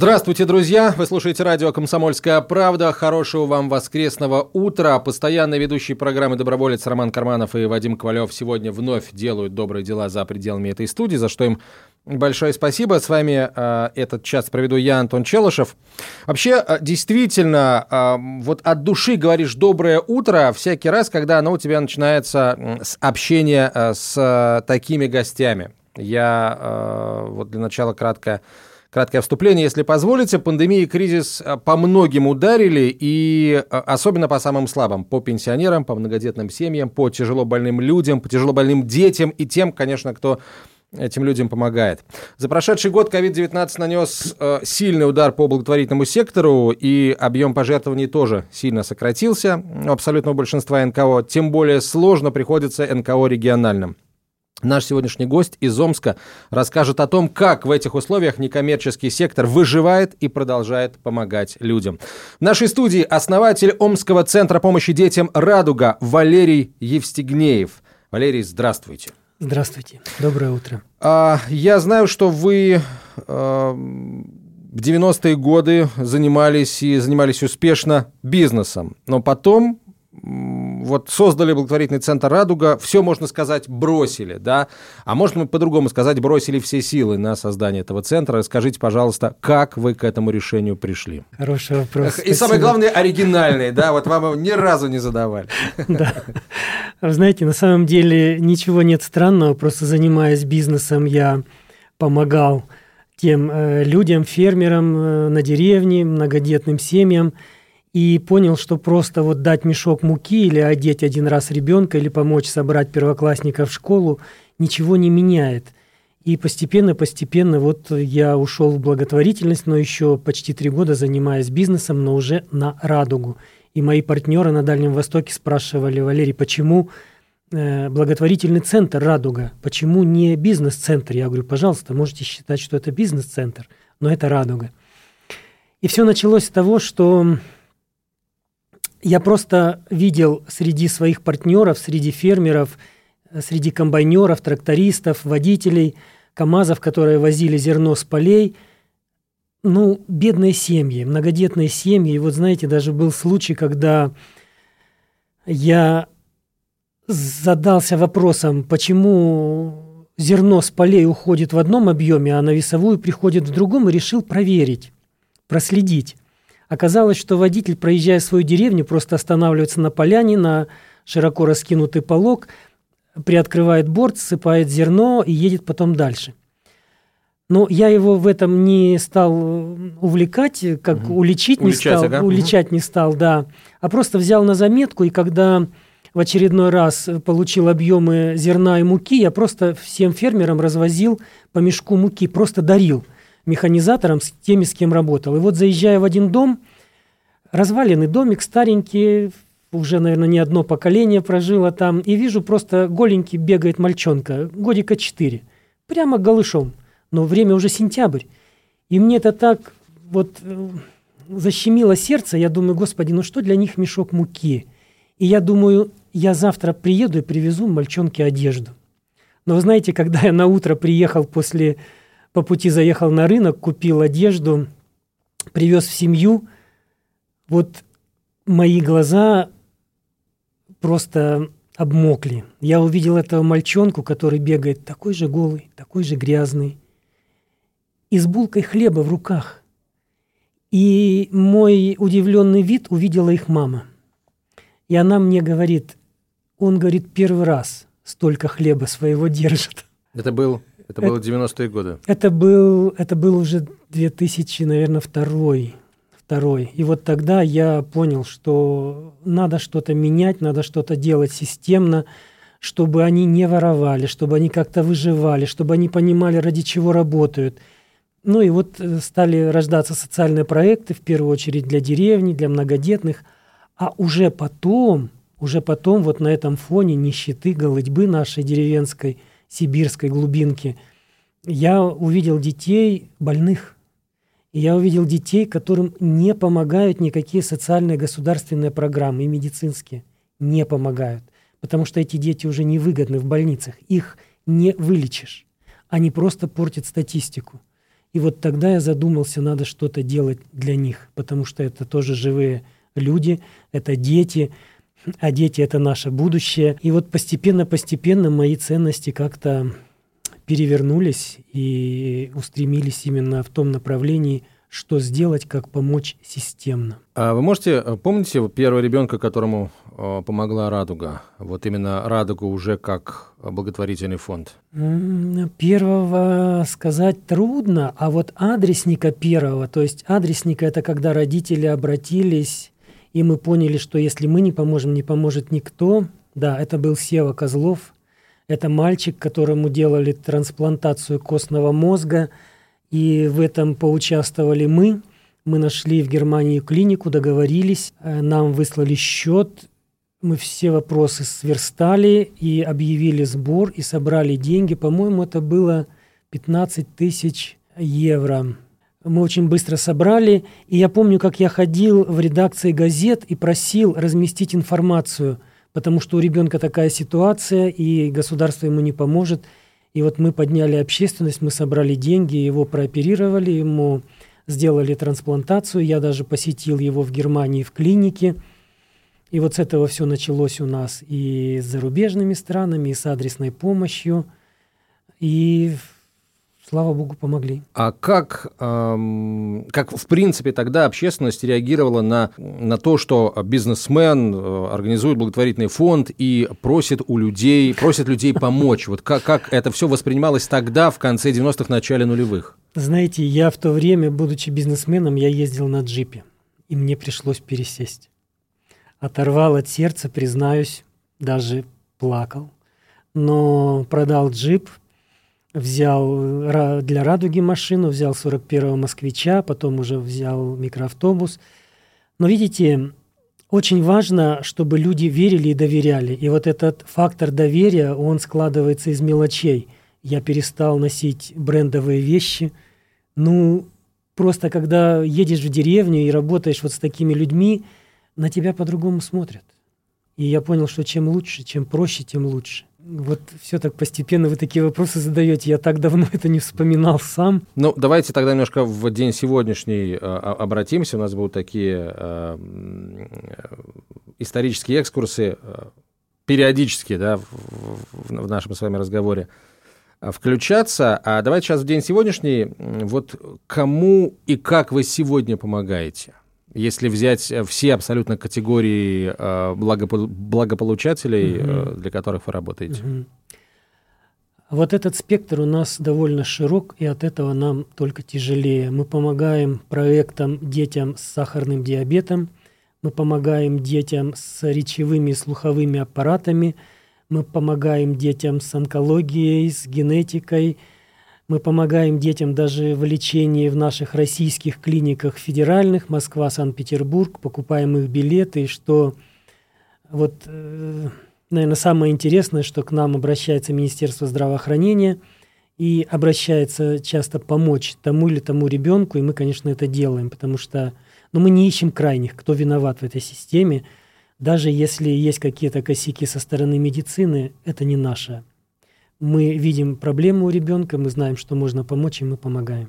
Здравствуйте, друзья! Вы слушаете радио «Комсомольская правда». Хорошего вам воскресного утра. Постоянные ведущие программы «Доброволец» Роман Карманов и Вадим Ковалев сегодня вновь делают добрые дела за пределами этой студии, за что им большое спасибо. С вами э, этот час проведу я, Антон Челышев. Вообще, э, действительно, э, вот от души говоришь «доброе утро» всякий раз, когда оно у тебя начинается с общения с э, такими гостями. Я э, вот для начала кратко Краткое вступление, если позволите. Пандемия и кризис э, по многим ударили, и э, особенно по самым слабым. По пенсионерам, по многодетным семьям, по тяжело больным людям, по тяжело больным детям и тем, конечно, кто этим людям помогает. За прошедший год COVID-19 нанес э, сильный удар по благотворительному сектору, и объем пожертвований тоже сильно сократился у абсолютного большинства НКО. Тем более сложно приходится НКО региональным. Наш сегодняшний гость из Омска расскажет о том, как в этих условиях некоммерческий сектор выживает и продолжает помогать людям. В нашей студии основатель Омского центра помощи детям «Радуга» Валерий Евстигнеев. Валерий, здравствуйте. Здравствуйте. Доброе утро. А, я знаю, что вы а, в 90-е годы занимались и занимались успешно бизнесом, но потом вот создали благотворительный центр «Радуга», все, можно сказать, бросили, да? А можно по-другому сказать, бросили все силы на создание этого центра. Расскажите, пожалуйста, как вы к этому решению пришли? Хороший вопрос. И самое главное, оригинальный, да? Вот вам его ни разу не задавали. Да. Вы знаете, на самом деле ничего нет странного, просто занимаясь бизнесом, я помогал тем э, людям, фермерам э, на деревне, многодетным семьям, и понял, что просто вот дать мешок муки или одеть один раз ребенка или помочь собрать первоклассника в школу ничего не меняет. И постепенно-постепенно вот я ушел в благотворительность, но еще почти три года занимаюсь бизнесом, но уже на радугу. И мои партнеры на Дальнем Востоке спрашивали, Валерий, почему э, благотворительный центр «Радуга», почему не бизнес-центр? Я говорю, пожалуйста, можете считать, что это бизнес-центр, но это «Радуга». И все началось с того, что я просто видел среди своих партнеров, среди фермеров, среди комбайнеров, трактористов, водителей, КАМАЗов, которые возили зерно с полей, ну, бедные семьи, многодетные семьи. И вот, знаете, даже был случай, когда я задался вопросом, почему зерно с полей уходит в одном объеме, а на весовую приходит в другом, и решил проверить, проследить. Оказалось, что водитель, проезжая свою деревню, просто останавливается на поляне, на широко раскинутый полог, приоткрывает борт, сыпает зерно и едет потом дальше. Но я его в этом не стал увлекать, как угу. уличить, не стал, ага. уличать угу. не стал, да, а просто взял на заметку, и когда в очередной раз получил объемы зерна и муки, я просто всем фермерам развозил по мешку муки, просто дарил – механизатором, с теми, с кем работал. И вот заезжая в один дом, разваленный домик, старенький, уже, наверное, не одно поколение прожило там, и вижу, просто голенький бегает мальчонка, годика 4, прямо голышом, но время уже сентябрь. И мне это так вот э, защемило сердце, я думаю, господи, ну что для них мешок муки? И я думаю, я завтра приеду и привезу мальчонке одежду. Но вы знаете, когда я на утро приехал после по пути заехал на рынок, купил одежду, привез в семью. Вот мои глаза просто обмокли. Я увидел этого мальчонку, который бегает такой же голый, такой же грязный, и с булкой хлеба в руках. И мой удивленный вид увидела их мама. И она мне говорит, он, говорит, первый раз столько хлеба своего держит. Это был это было 90-е годы. Это был, это был уже 2000, наверное, второй, второй. И вот тогда я понял, что надо что-то менять, надо что-то делать системно, чтобы они не воровали, чтобы они как-то выживали, чтобы они понимали, ради чего работают. Ну и вот э, стали рождаться социальные проекты, в первую очередь для деревни, для многодетных, а уже потом, уже потом вот на этом фоне нищеты, голодьбы нашей деревенской, сибирской глубинки, я увидел детей больных. Я увидел детей, которым не помогают никакие социальные государственные программы и медицинские. Не помогают. Потому что эти дети уже невыгодны в больницах. Их не вылечишь. Они просто портят статистику. И вот тогда я задумался, надо что-то делать для них, потому что это тоже живые люди, это дети, а дети это наше будущее. И вот постепенно-постепенно мои ценности как-то перевернулись и устремились именно в том направлении, что сделать, как помочь системно. А вы можете, э, помните первого ребенка, которому э, помогла Радуга? Вот именно Радуга уже как благотворительный фонд. Первого сказать трудно, а вот адресника первого, то есть адресника это когда родители обратились, и мы поняли, что если мы не поможем, не поможет никто. Да, это был Сева Козлов. Это мальчик, которому делали трансплантацию костного мозга – и в этом поучаствовали мы. Мы нашли в Германии клинику, договорились, э, нам выслали счет, мы все вопросы сверстали и объявили сбор и собрали деньги. По-моему, это было 15 тысяч евро. Мы очень быстро собрали, и я помню, как я ходил в редакции газет и просил разместить информацию, потому что у ребенка такая ситуация, и государство ему не поможет – и вот мы подняли общественность, мы собрали деньги, его прооперировали, ему сделали трансплантацию. Я даже посетил его в Германии в клинике. И вот с этого все началось у нас и с зарубежными странами, и с адресной помощью. И слава богу, помогли. А как, эм, как в принципе тогда общественность реагировала на, на то, что бизнесмен э, организует благотворительный фонд и просит у людей, просит людей помочь? Вот как, как это все воспринималось тогда, в конце 90-х, начале нулевых? Знаете, я в то время, будучи бизнесменом, я ездил на джипе, и мне пришлось пересесть. Оторвал от сердца, признаюсь, даже плакал. Но продал джип – взял для «Радуги» машину, взял 41-го «Москвича», потом уже взял микроавтобус. Но видите, очень важно, чтобы люди верили и доверяли. И вот этот фактор доверия, он складывается из мелочей. Я перестал носить брендовые вещи. Ну, просто когда едешь в деревню и работаешь вот с такими людьми, на тебя по-другому смотрят. И я понял, что чем лучше, чем проще, тем лучше. Вот все так постепенно вы такие вопросы задаете. Я так давно это не вспоминал сам. Ну, давайте тогда немножко в день сегодняшний э, обратимся. У нас будут такие э, исторические экскурсы, э, периодически, да, в, в, в нашем с вами разговоре э, включаться. А давайте сейчас в день сегодняшний, вот кому и как вы сегодня помогаете? Если взять э, все абсолютно категории э, благопо- благополучателей, угу. для которых вы работаете. Угу. Вот этот спектр у нас довольно широк, и от этого нам только тяжелее. Мы помогаем проектам детям с сахарным диабетом, мы помогаем детям с речевыми и слуховыми аппаратами, мы помогаем детям с онкологией, с генетикой – мы помогаем детям даже в лечении в наших российских клиниках федеральных, Москва, Санкт-Петербург, покупаем их билеты, что вот, э, наверное, самое интересное, что к нам обращается Министерство здравоохранения и обращается часто помочь тому или тому ребенку, и мы, конечно, это делаем, потому что ну, мы не ищем крайних, кто виноват в этой системе. Даже если есть какие-то косяки со стороны медицины, это не наша мы видим проблему у ребенка, мы знаем, что можно помочь, и мы помогаем.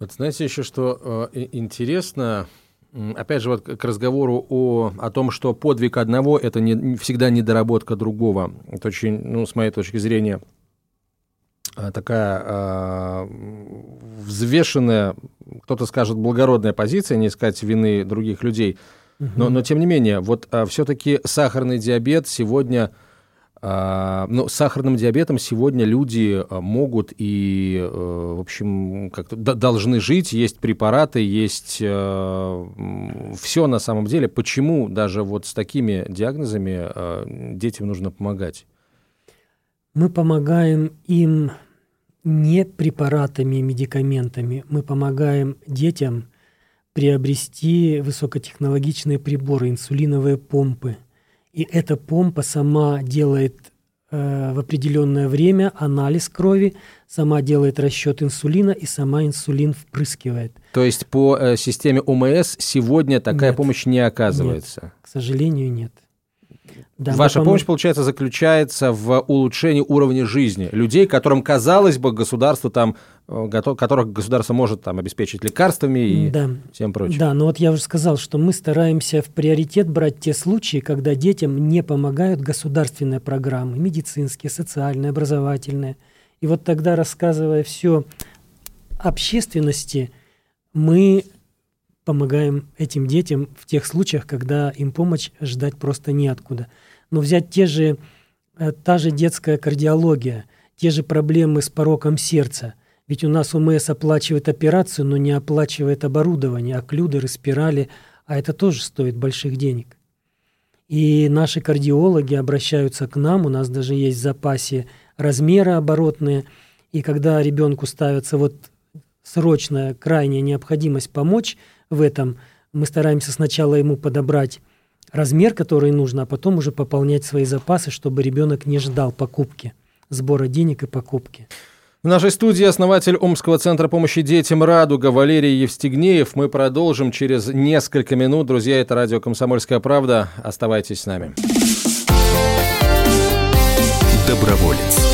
Вот знаете еще, что э, интересно, опять же, вот к разговору о, о том, что подвиг одного – это не, всегда недоработка другого. Это очень, ну, с моей точки зрения, э, такая э, взвешенная, кто-то скажет, благородная позиция, не искать вины других людей. Но, но тем не менее, вот э, все-таки сахарный диабет сегодня – но с сахарным диабетом сегодня люди а, могут и, э, в общем, как-то должны жить, есть препараты, есть э, все на самом деле. Почему даже вот с такими диагнозами э, детям нужно помогать? Мы помогаем им не препаратами, медикаментами. Мы помогаем детям приобрести высокотехнологичные приборы, инсулиновые помпы. И эта помпа сама делает э, в определенное время анализ крови, сама делает расчет инсулина и сама инсулин впрыскивает. То есть по э, системе ОМС сегодня такая нет, помощь не оказывается? Нет, к сожалению, нет. Да, Ваша пом... помощь, получается, заключается в улучшении уровня жизни людей, которым, казалось бы, государство там, э, которых государство может там обеспечить лекарствами и да. всем прочим. Да, но вот я уже сказал, что мы стараемся в приоритет брать те случаи, когда детям не помогают государственные программы, медицинские, социальные, образовательные. И вот тогда, рассказывая все общественности, мы помогаем этим детям в тех случаях, когда им помощь ждать просто неоткуда. Но взять те же, э, та же детская кардиология, те же проблемы с пороком сердца. Ведь у нас УМС оплачивает операцию, но не оплачивает оборудование, оклюдеры, спирали, а это тоже стоит больших денег. И наши кардиологи обращаются к нам, у нас даже есть в запасе размеры оборотные, и когда ребенку ставится вот срочная, крайняя необходимость помочь – в этом. Мы стараемся сначала ему подобрать размер, который нужно, а потом уже пополнять свои запасы, чтобы ребенок не ждал покупки, сбора денег и покупки. В нашей студии основатель Омского центра помощи детям «Радуга» Валерий Евстигнеев. Мы продолжим через несколько минут. Друзья, это радио «Комсомольская правда». Оставайтесь с нами. Доброволец.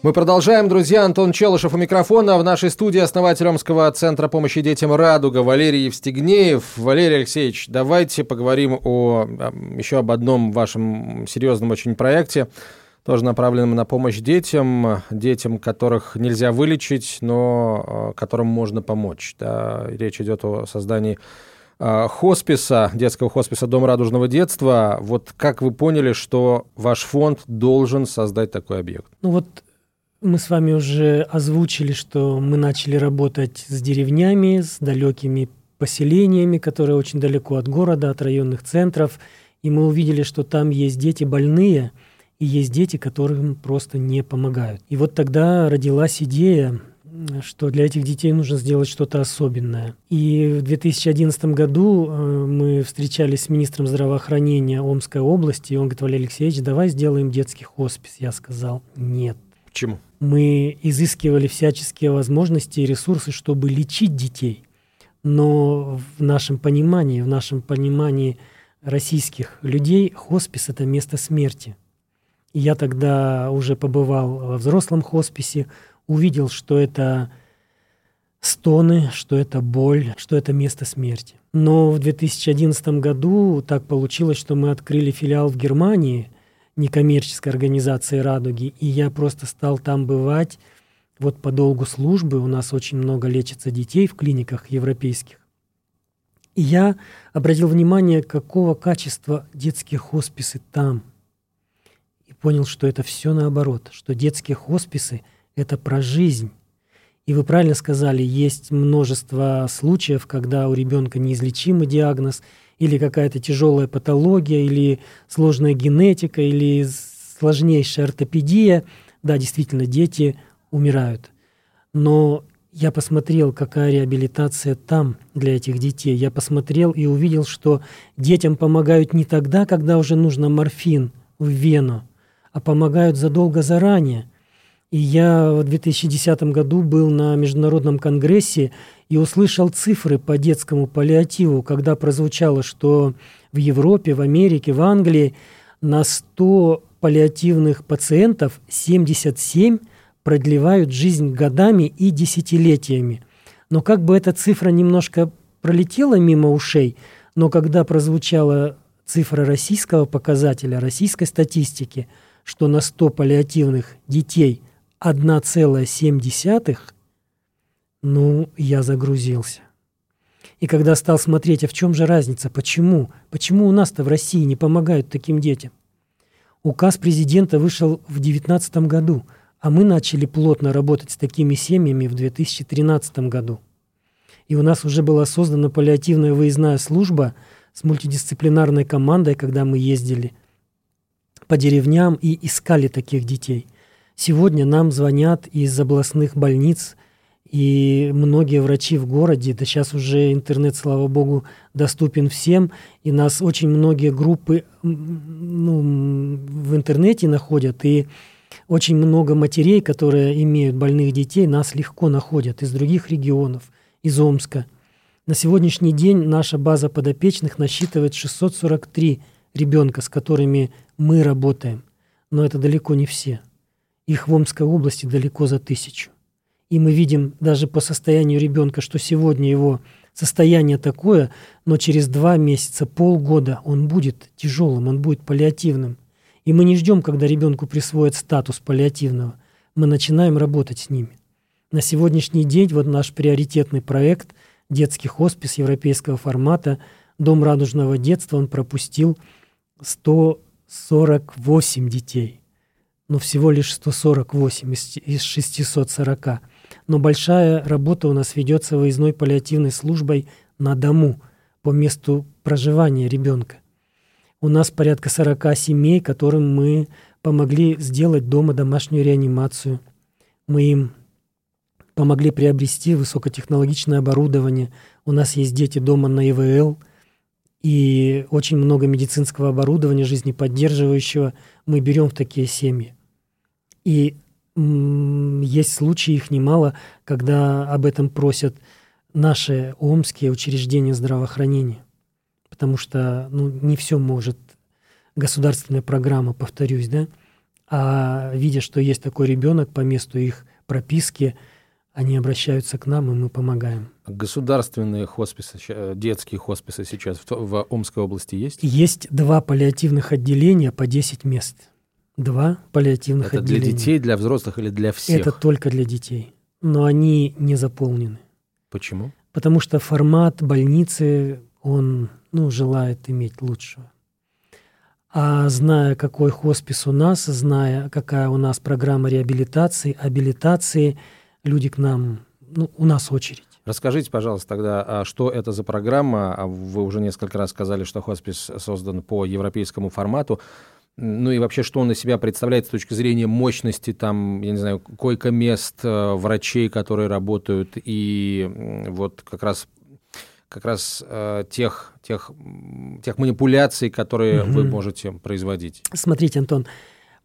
Мы продолжаем, друзья. Антон Челышев у микрофона. В нашей студии основатель Омского центра помощи детям «Радуга» Валерий Евстигнеев. Валерий Алексеевич, давайте поговорим о, еще об одном вашем серьезном очень проекте, тоже направленном на помощь детям, детям, которых нельзя вылечить, но э, которым можно помочь. Да, речь идет о создании э, хосписа, детского хосписа «Дом радужного детства». Вот как вы поняли, что ваш фонд должен создать такой объект? Ну вот мы с вами уже озвучили, что мы начали работать с деревнями, с далекими поселениями, которые очень далеко от города, от районных центров. И мы увидели, что там есть дети больные, и есть дети, которым просто не помогают. И вот тогда родилась идея, что для этих детей нужно сделать что-то особенное. И в 2011 году э, мы встречались с министром здравоохранения Омской области, и он говорит, Валерий Алексеевич, давай сделаем детский хоспис. Я сказал, нет. Почему? Мы изыскивали всяческие возможности и ресурсы, чтобы лечить детей. Но в нашем понимании, в нашем понимании российских людей, хоспис – это место смерти. И я тогда уже побывал во взрослом хосписе, увидел, что это стоны, что это боль, что это место смерти. Но в 2011 году так получилось, что мы открыли филиал в Германии – некоммерческой организации «Радуги», и я просто стал там бывать вот по долгу службы. У нас очень много лечится детей в клиниках европейских. И я обратил внимание, какого качества детские хосписы там. И понял, что это все наоборот, что детские хосписы – это про жизнь. И вы правильно сказали, есть множество случаев, когда у ребенка неизлечимый диагноз – или какая-то тяжелая патология, или сложная генетика, или сложнейшая ортопедия, да, действительно, дети умирают. Но я посмотрел, какая реабилитация там для этих детей. Я посмотрел и увидел, что детям помогают не тогда, когда уже нужно морфин в вену, а помогают задолго заранее – и я в 2010 году был на международном конгрессе и услышал цифры по детскому паллиативу, когда прозвучало, что в Европе, в Америке, в Англии на 100 паллиативных пациентов 77 продлевают жизнь годами и десятилетиями. Но как бы эта цифра немножко пролетела мимо ушей, но когда прозвучала цифра российского показателя, российской статистики, что на 100 паллиативных детей 1,7, ну, я загрузился. И когда стал смотреть, а в чем же разница, почему? Почему у нас-то в России не помогают таким детям? Указ президента вышел в 2019 году, а мы начали плотно работать с такими семьями в 2013 году. И у нас уже была создана паллиативная выездная служба с мультидисциплинарной командой, когда мы ездили по деревням и искали таких детей. Сегодня нам звонят из областных больниц – и многие врачи в городе, да сейчас уже интернет, слава богу, доступен всем, и нас очень многие группы ну, в интернете находят, и очень много матерей, которые имеют больных детей, нас легко находят из других регионов, из Омска. На сегодняшний день наша база подопечных насчитывает 643 ребенка, с которыми мы работаем. Но это далеко не все. Их в Омской области далеко за тысячу. И мы видим даже по состоянию ребенка, что сегодня его состояние такое, но через два месяца, полгода он будет тяжелым, он будет паллиативным. И мы не ждем, когда ребенку присвоят статус паллиативного. Мы начинаем работать с ними. На сегодняшний день вот наш приоритетный проект «Детский хоспис» европейского формата «Дом радужного детства» он пропустил 148 детей. Но всего лишь 148 из 640 но большая работа у нас ведется выездной паллиативной службой на дому по месту проживания ребенка. У нас порядка 40 семей, которым мы помогли сделать дома домашнюю реанимацию. Мы им помогли приобрести высокотехнологичное оборудование. У нас есть дети дома на ИВЛ, и очень много медицинского оборудования, жизнеподдерживающего мы берем в такие семьи. И есть случаи, их немало, когда об этом просят наши омские учреждения здравоохранения. Потому что ну, не все может государственная программа, повторюсь, да, а видя, что есть такой ребенок по месту их прописки, они обращаются к нам, и мы помогаем. Государственные хосписы, детские хосписы сейчас в, в Омской области есть? Есть два паллиативных отделения по 10 мест. Два паллиативных Это отделения. для детей, для взрослых или для всех? Это только для детей. Но они не заполнены. Почему? Потому что формат больницы, он ну, желает иметь лучшего. А зная, какой хоспис у нас, зная, какая у нас программа реабилитации, абилитации, люди к нам, ну, у нас очередь. Расскажите, пожалуйста, тогда, а что это за программа? А вы уже несколько раз сказали, что хоспис создан по европейскому формату. Ну и вообще, что он из себя представляет с точки зрения мощности, там, я не знаю, койко-мест, э, врачей, которые работают, и вот как раз как раз э, тех, тех, тех манипуляций, которые угу. вы можете производить. Смотрите, Антон,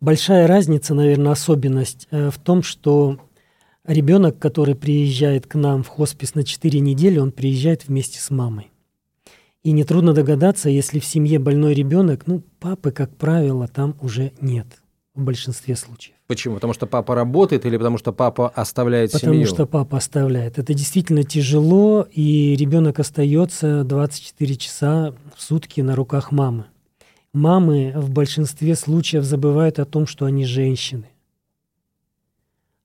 большая разница, наверное, особенность э, в том, что ребенок, который приезжает к нам в хоспис на 4 недели, он приезжает вместе с мамой. И нетрудно догадаться, если в семье больной ребенок, ну, папы, как правило, там уже нет в большинстве случаев. Почему? Потому что папа работает или потому что папа оставляет потому семью? Потому что папа оставляет. Это действительно тяжело, и ребенок остается 24 часа в сутки на руках мамы. Мамы в большинстве случаев забывают о том, что они женщины.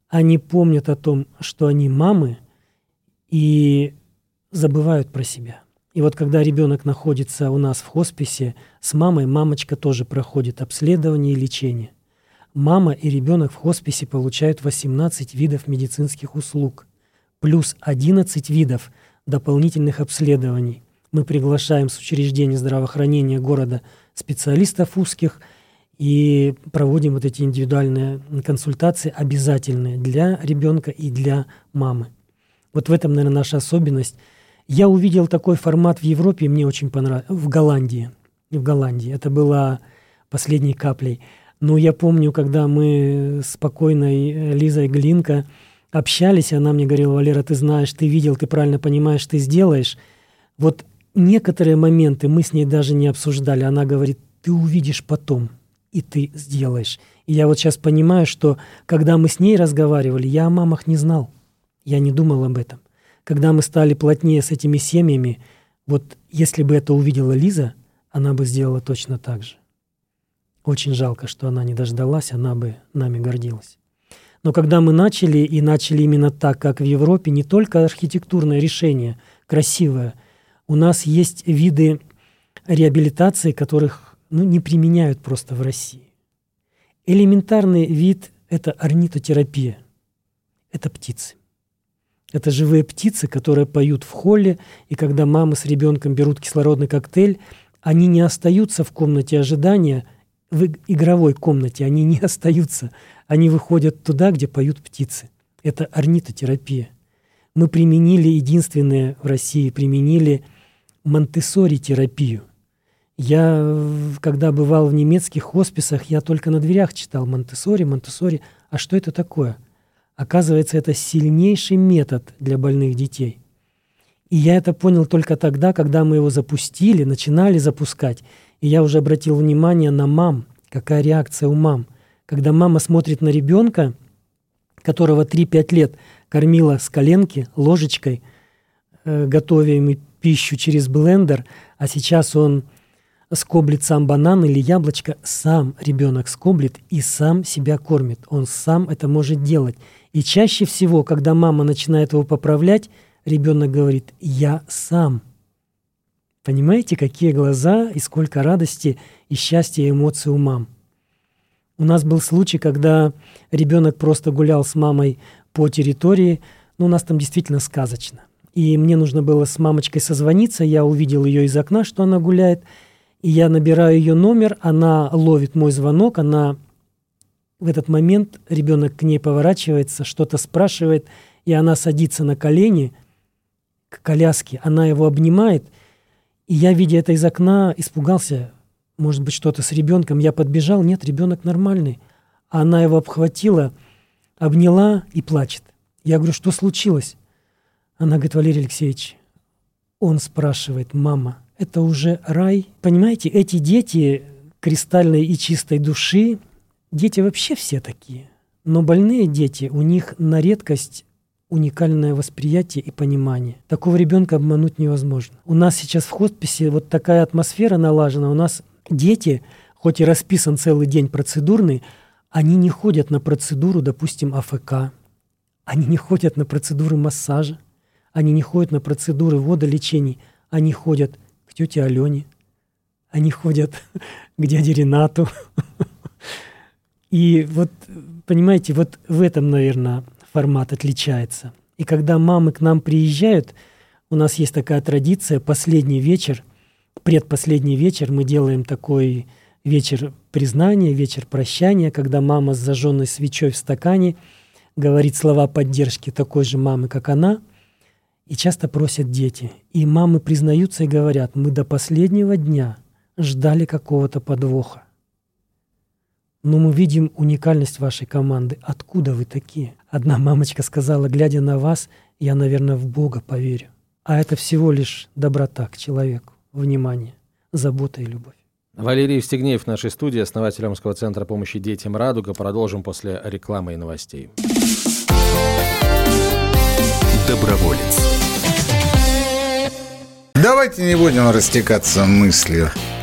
Они помнят о том, что они мамы, и забывают про себя. И вот когда ребенок находится у нас в хосписе, с мамой мамочка тоже проходит обследование и лечение. Мама и ребенок в хосписе получают 18 видов медицинских услуг, плюс 11 видов дополнительных обследований. Мы приглашаем с учреждения здравоохранения города специалистов узких и проводим вот эти индивидуальные консультации обязательные для ребенка и для мамы. Вот в этом, наверное, наша особенность – я увидел такой формат в Европе, мне очень понравилось, в Голландии. В Голландии. Это было последней каплей. Но я помню, когда мы с покойной э, Лизой Глинко общались, она мне говорила, Валера, ты знаешь, ты видел, ты правильно понимаешь, ты сделаешь. Вот некоторые моменты мы с ней даже не обсуждали. Она говорит, ты увидишь потом, и ты сделаешь. И я вот сейчас понимаю, что когда мы с ней разговаривали, я о мамах не знал. Я не думал об этом. Когда мы стали плотнее с этими семьями, вот если бы это увидела Лиза, она бы сделала точно так же. Очень жалко, что она не дождалась, она бы нами гордилась. Но когда мы начали, и начали именно так, как в Европе, не только архитектурное решение красивое, у нас есть виды реабилитации, которых ну, не применяют просто в России. Элементарный вид – это орнитотерапия. Это птицы. Это живые птицы, которые поют в холле, и когда мамы с ребенком берут кислородный коктейль, они не остаются в комнате ожидания, в игровой комнате, они не остаются. Они выходят туда, где поют птицы. Это орнитотерапия. Мы применили, единственное в России, применили Монтессори-терапию. Я, когда бывал в немецких хосписах, я только на дверях читал Монтессори, Монтессори. А что это такое? Оказывается, это сильнейший метод для больных детей. И я это понял только тогда, когда мы его запустили, начинали запускать. И я уже обратил внимание на мам, какая реакция у мам. Когда мама смотрит на ребенка, которого 3-5 лет кормила с коленки, ложечкой, э, готовя ему пищу через блендер, а сейчас он скоблит сам банан или яблочко, сам ребенок скоблит и сам себя кормит. Он сам это может делать. И чаще всего, когда мама начинает его поправлять, ребенок говорит «я сам». Понимаете, какие глаза и сколько радости и счастья и эмоций у мам. У нас был случай, когда ребенок просто гулял с мамой по территории, ну, у нас там действительно сказочно. И мне нужно было с мамочкой созвониться, я увидел ее из окна, что она гуляет – и я набираю ее номер, она ловит мой звонок, она в этот момент ребенок к ней поворачивается, что-то спрашивает, и она садится на колени к коляске, она его обнимает, и я, видя это из окна, испугался, может быть, что-то с ребенком. Я подбежал, нет, ребенок нормальный. Она его обхватила, обняла и плачет. Я говорю, что случилось? Она говорит, Валерий Алексеевич, он спрашивает, мама, это уже рай. Понимаете, эти дети кристальной и чистой души, дети вообще все такие. Но больные дети, у них на редкость уникальное восприятие и понимание. Такого ребенка обмануть невозможно. У нас сейчас в хосписе вот такая атмосфера налажена. У нас дети, хоть и расписан целый день процедурный, они не ходят на процедуру, допустим, АФК. Они не ходят на процедуры массажа. Они не ходят на процедуры водолечений. Они ходят тете Алене, они ходят к дяде Ренату. И вот, понимаете, вот в этом, наверное, формат отличается. И когда мамы к нам приезжают, у нас есть такая традиция, последний вечер, предпоследний вечер мы делаем такой вечер признания, вечер прощания, когда мама с зажженной свечой в стакане говорит слова поддержки такой же мамы, как она – и часто просят дети. И мамы признаются и говорят, мы до последнего дня ждали какого-то подвоха. Но мы видим уникальность вашей команды. Откуда вы такие? Одна мамочка сказала, глядя на вас, я, наверное, в Бога поверю. А это всего лишь доброта к человеку, внимание, забота и любовь. Валерий Евстигнеев в нашей студии, основатель Омского центра помощи детям «Радуга». Продолжим после рекламы и новостей. Доброволец. Давайте не будем растекаться мыслью.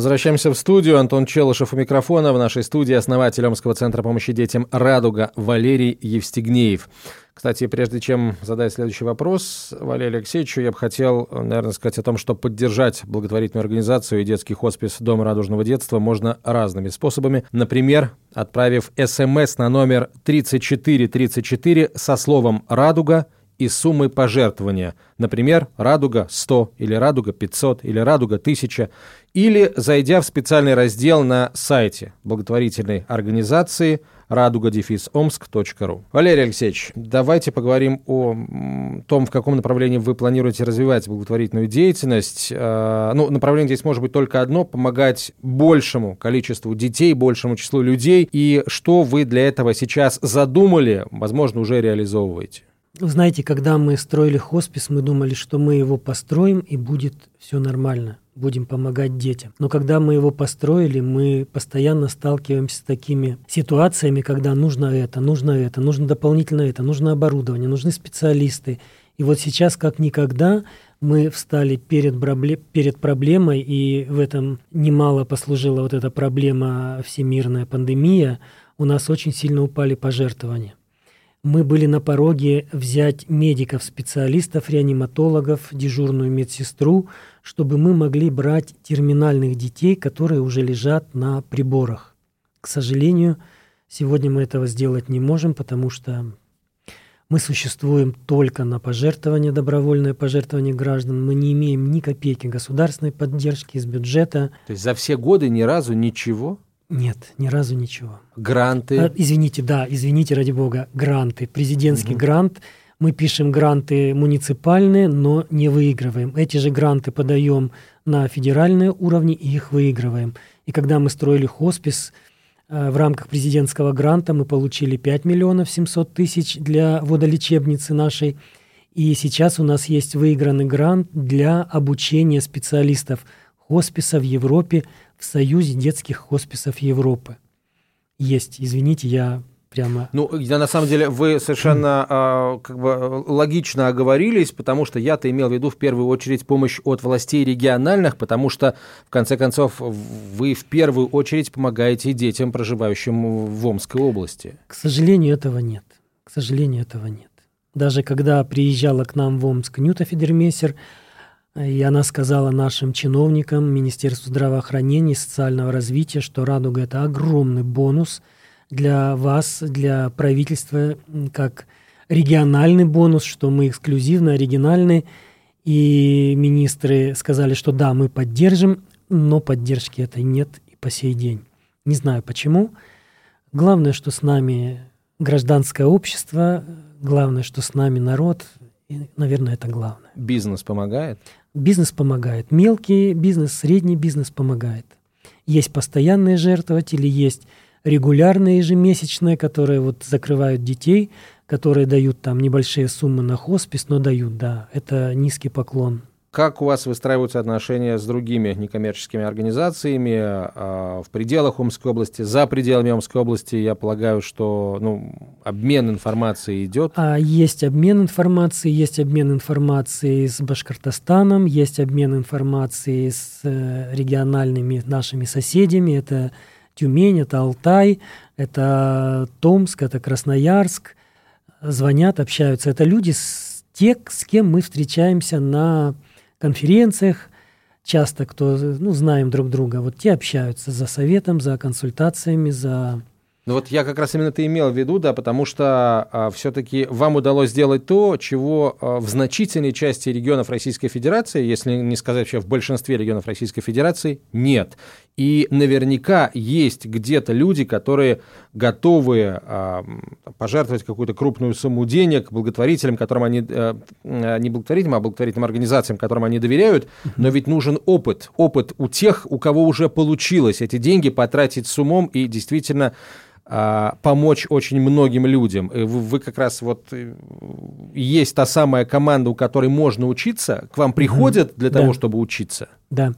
Возвращаемся в студию. Антон Челышев у микрофона. В нашей студии основатель Омского центра помощи детям «Радуга» Валерий Евстигнеев. Кстати, прежде чем задать следующий вопрос Валерию Алексеевичу, я бы хотел, наверное, сказать о том, что поддержать благотворительную организацию и детский хоспис Дома радужного детства можно разными способами. Например, отправив смс на номер 3434 со словом «Радуга» и суммой пожертвования. Например, «Радуга 100» или «Радуга 500» или «Радуга 1000» или зайдя в специальный раздел на сайте благотворительной организации радуга-омск.ру. Валерий Алексеевич, давайте поговорим о том, в каком направлении вы планируете развивать благотворительную деятельность. А, ну, направление здесь может быть только одно – помогать большему количеству детей, большему числу людей. И что вы для этого сейчас задумали, возможно, уже реализовываете? Знаете, когда мы строили хоспис, мы думали, что мы его построим и будет все нормально, будем помогать детям. Но когда мы его построили, мы постоянно сталкиваемся с такими ситуациями, когда нужно это, нужно это, нужно дополнительно это, нужно оборудование, нужны специалисты. И вот сейчас, как никогда, мы встали перед, перед проблемой, и в этом немало послужила вот эта проблема всемирная пандемия. У нас очень сильно упали пожертвования мы были на пороге взять медиков, специалистов, реаниматологов, дежурную медсестру, чтобы мы могли брать терминальных детей, которые уже лежат на приборах. К сожалению, сегодня мы этого сделать не можем, потому что мы существуем только на пожертвования, добровольное пожертвование граждан. Мы не имеем ни копейки государственной поддержки из бюджета. То есть за все годы ни разу ничего? Нет, ни разу ничего. Гранты? А, извините, да, извините, ради бога, гранты. Президентский угу. грант. Мы пишем гранты муниципальные, но не выигрываем. Эти же гранты подаем на федеральные уровни и их выигрываем. И когда мы строили хоспис, э, в рамках президентского гранта мы получили 5 миллионов 700 тысяч для водолечебницы нашей. И сейчас у нас есть выигранный грант для обучения специалистов хосписа в Европе в Союзе детских хосписов Европы. Есть, извините, я прямо... Ну, на самом деле, вы совершенно а, как бы логично оговорились, потому что я-то имел в виду в первую очередь помощь от властей региональных, потому что, в конце концов, вы в первую очередь помогаете детям, проживающим в Омской области. К сожалению, этого нет. К сожалению, этого нет. Даже когда приезжала к нам в Омск Нюта Федермессер, и она сказала нашим чиновникам, Министерству здравоохранения и социального развития, что «Радуга» — это огромный бонус для вас, для правительства, как региональный бонус, что мы эксклюзивно, оригинальны. И министры сказали, что да, мы поддержим, но поддержки этой нет и по сей день. Не знаю почему. Главное, что с нами гражданское общество, главное, что с нами народ, и, наверное, это главное. Бизнес помогает? Бизнес помогает. Мелкий бизнес, средний бизнес помогает. Есть постоянные жертвователи, есть регулярные ежемесячные, которые вот закрывают детей, которые дают там небольшие суммы на хоспис, но дают, да. Это низкий поклон как у вас выстраиваются отношения с другими некоммерческими организациями э, в пределах Омской области, за пределами Омской области? Я полагаю, что ну, обмен информацией идет. А, есть обмен информацией, есть обмен информацией с Башкортостаном, есть обмен информацией с э, региональными нашими соседями. Это Тюмень, это Алтай, это Томск, это Красноярск. Звонят, общаются. Это люди, с, те, с кем мы встречаемся на конференциях, часто кто, ну, знаем друг друга, вот те общаются за советом, за консультациями, за ну вот я как раз именно это имел в виду, да, потому что а, все-таки вам удалось сделать то, чего а, в значительной части регионов Российской Федерации, если не сказать вообще в большинстве регионов Российской Федерации, нет. И наверняка есть где-то люди, которые готовы а, пожертвовать какую-то крупную сумму денег благотворителям, которым они, а, не благотворителям, а благотворительным организациям, которым они доверяют, но ведь нужен опыт. Опыт у тех, у кого уже получилось эти деньги потратить с умом и действительно а, помочь очень многим людям. Вы, вы как раз вот э, есть та самая команда, у которой можно учиться, к вам приходят для того, чтобы учиться. Да.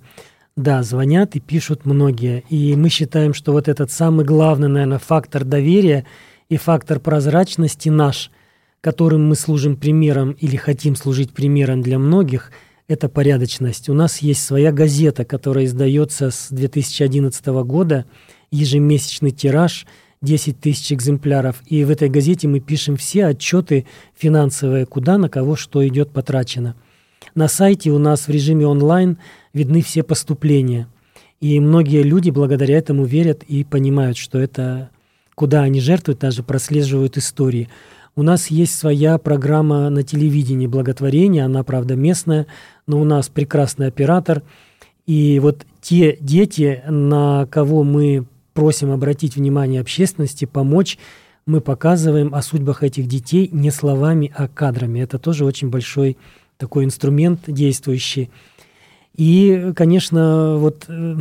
Да, звонят и пишут многие. И мы считаем, что вот этот самый главный, наверное, фактор доверия и фактор прозрачности наш, которым мы служим примером или хотим служить примером для многих, это порядочность. У нас есть своя газета, которая издается с 2011 года, ежемесячный тираж – 10 тысяч экземпляров. И в этой газете мы пишем все отчеты финансовые, куда, на кого, что идет потрачено. На сайте у нас в режиме онлайн видны все поступления. И многие люди благодаря этому верят и понимают, что это куда они жертвуют, даже прослеживают истории. У нас есть своя программа на телевидении благотворения, она, правда, местная, но у нас прекрасный оператор. И вот те дети, на кого мы просим обратить внимание общественности, помочь, мы показываем о судьбах этих детей не словами, а кадрами. Это тоже очень большой такой инструмент действующий. И, конечно, вот э,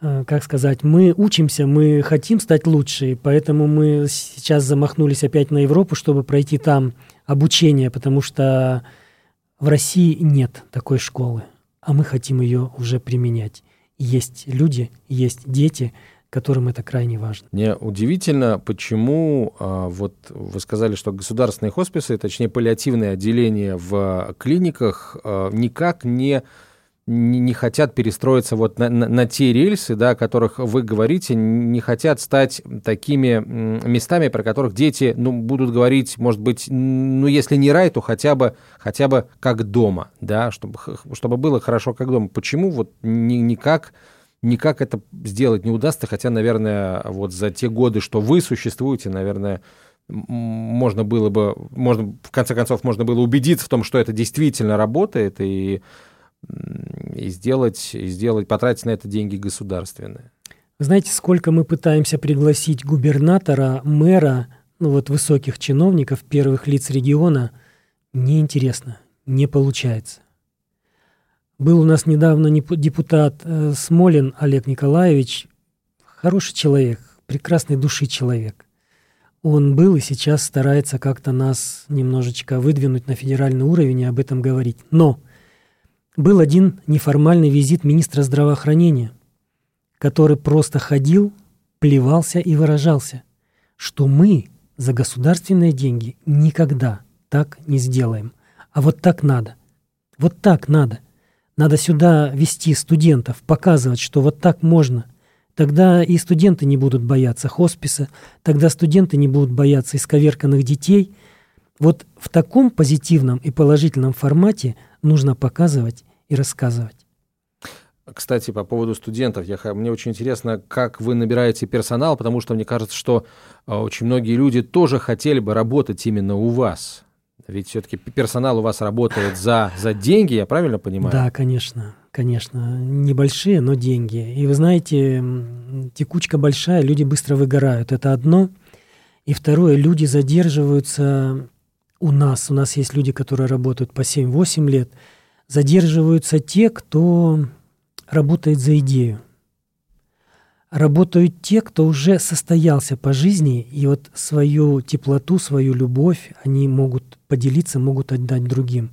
э, как сказать, мы учимся, мы хотим стать лучше, поэтому мы сейчас замахнулись опять на Европу, чтобы пройти там обучение, потому что в России нет такой школы, а мы хотим ее уже применять. Есть люди, есть дети, которым это крайне важно. Мне удивительно, почему а, вот вы сказали, что государственные хосписы, точнее паллиативные отделения в клиниках а, никак не не, хотят перестроиться вот на, на, на те рельсы, да, о которых вы говорите, не хотят стать такими местами, про которых дети ну, будут говорить, может быть, ну, если не рай, то хотя бы, хотя бы как дома, да, чтобы, чтобы было хорошо как дома. Почему вот ни, никак, никак это сделать не удастся, хотя, наверное, вот за те годы, что вы существуете, наверное, можно было бы, можно, в конце концов, можно было убедиться в том, что это действительно работает, и и сделать, и сделать, потратить на это деньги государственные. Знаете, сколько мы пытаемся пригласить губернатора, мэра, ну вот высоких чиновников, первых лиц региона, неинтересно, не получается. Был у нас недавно депутат э, Смолин Олег Николаевич, хороший человек, прекрасной души человек. Он был и сейчас старается как-то нас немножечко выдвинуть на федеральный уровень и об этом говорить. Но был один неформальный визит министра здравоохранения, который просто ходил, плевался и выражался, что мы за государственные деньги никогда так не сделаем. А вот так надо. Вот так надо. Надо сюда вести студентов, показывать, что вот так можно. Тогда и студенты не будут бояться хосписа, тогда студенты не будут бояться исковерканных детей. Вот в таком позитивном и положительном формате нужно показывать и рассказывать. Кстати, по поводу студентов, я, мне очень интересно, как вы набираете персонал, потому что мне кажется, что а, очень многие люди тоже хотели бы работать именно у вас. Ведь все-таки персонал у вас работает за, за деньги, я правильно понимаю? Да, конечно, конечно. Небольшие, но деньги. И вы знаете, текучка большая, люди быстро выгорают. Это одно. И второе, люди задерживаются у нас. У нас есть люди, которые работают по 7-8 лет – задерживаются те, кто работает за идею. Работают те, кто уже состоялся по жизни, и вот свою теплоту, свою любовь они могут поделиться, могут отдать другим.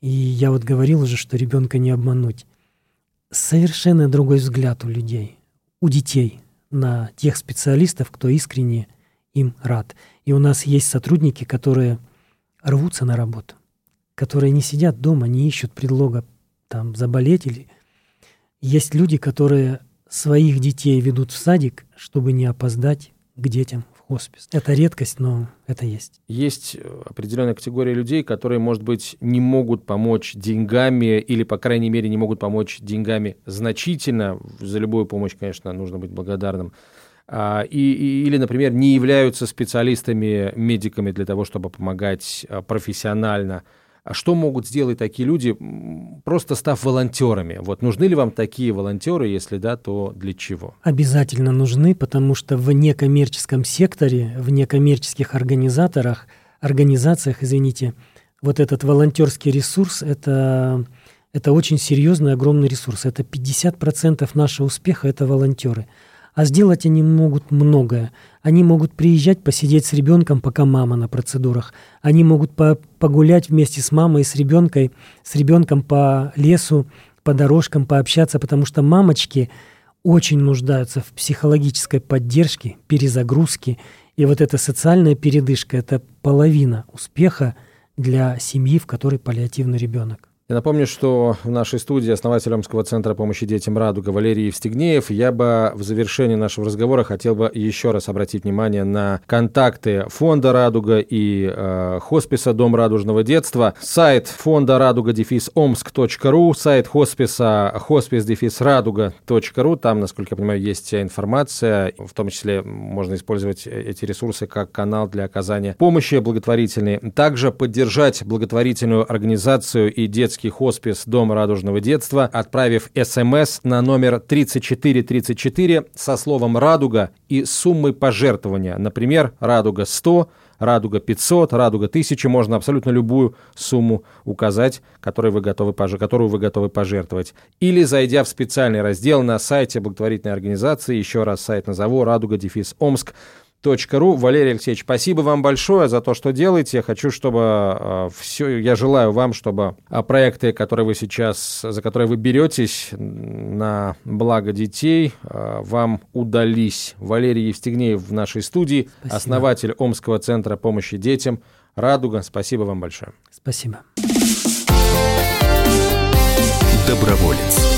И я вот говорил уже, что ребенка не обмануть. Совершенно другой взгляд у людей, у детей на тех специалистов, кто искренне им рад. И у нас есть сотрудники, которые рвутся на работу которые не сидят дома, не ищут предлога там заболеть или... Есть люди, которые своих детей ведут в садик, чтобы не опоздать к детям в хоспис. Это редкость, но это есть. Есть определенная категория людей, которые, может быть, не могут помочь деньгами или, по крайней мере, не могут помочь деньгами значительно. За любую помощь, конечно, нужно быть благодарным. А, и, и, или, например, не являются специалистами, медиками для того, чтобы помогать а, профессионально – что могут сделать такие люди, просто став волонтерами? Вот нужны ли вам такие волонтеры? Если да, то для чего? Обязательно нужны, потому что в некоммерческом секторе, в некоммерческих организаторах, организациях, извините, вот этот волонтерский ресурс это, это очень серьезный, огромный ресурс. Это 50% нашего успеха это волонтеры. А сделать они могут многое. Они могут приезжать посидеть с ребенком, пока мама на процедурах. Они могут по погулять вместе с мамой и с ребенком, с ребенком по лесу, по дорожкам, пообщаться, потому что мамочки очень нуждаются в психологической поддержке, перезагрузке. И вот эта социальная передышка – это половина успеха для семьи, в которой паллиативный ребенок. Я напомню, что в нашей студии основатель Омского центра помощи детям «Радуга» Валерий Евстигнеев. Я бы в завершении нашего разговора хотел бы еще раз обратить внимание на контакты фонда «Радуга» и э, хосписа «Дом радужного детства». Сайт фонда «Радуга» дефис омск.ру, сайт хосписа хоспис дефис радуга.ру. Там, насколько я понимаю, есть информация. В том числе можно использовать эти ресурсы как канал для оказания помощи благотворительной. Также поддержать благотворительную организацию и детские детский хоспис Дом радужного детства, отправив СМС на номер 3434 со словом «Радуга» и суммой пожертвования. Например, «Радуга 100», «Радуга 500», «Радуга 1000». Можно абсолютно любую сумму указать, которую вы готовы, которую вы готовы пожертвовать. Или зайдя в специальный раздел на сайте благотворительной организации, еще раз сайт назову, «Радуга дефис Омск», ру. Валерий Алексеевич, спасибо вам большое за то, что делаете. Я хочу, чтобы э, все, я желаю вам, чтобы э, проекты, которые вы сейчас, за которые вы беретесь на благо детей, э, вам удались. Валерий Евстигнеев в нашей студии, спасибо. основатель Омского центра помощи детям. Радуга, спасибо вам большое. Спасибо. Доброволец.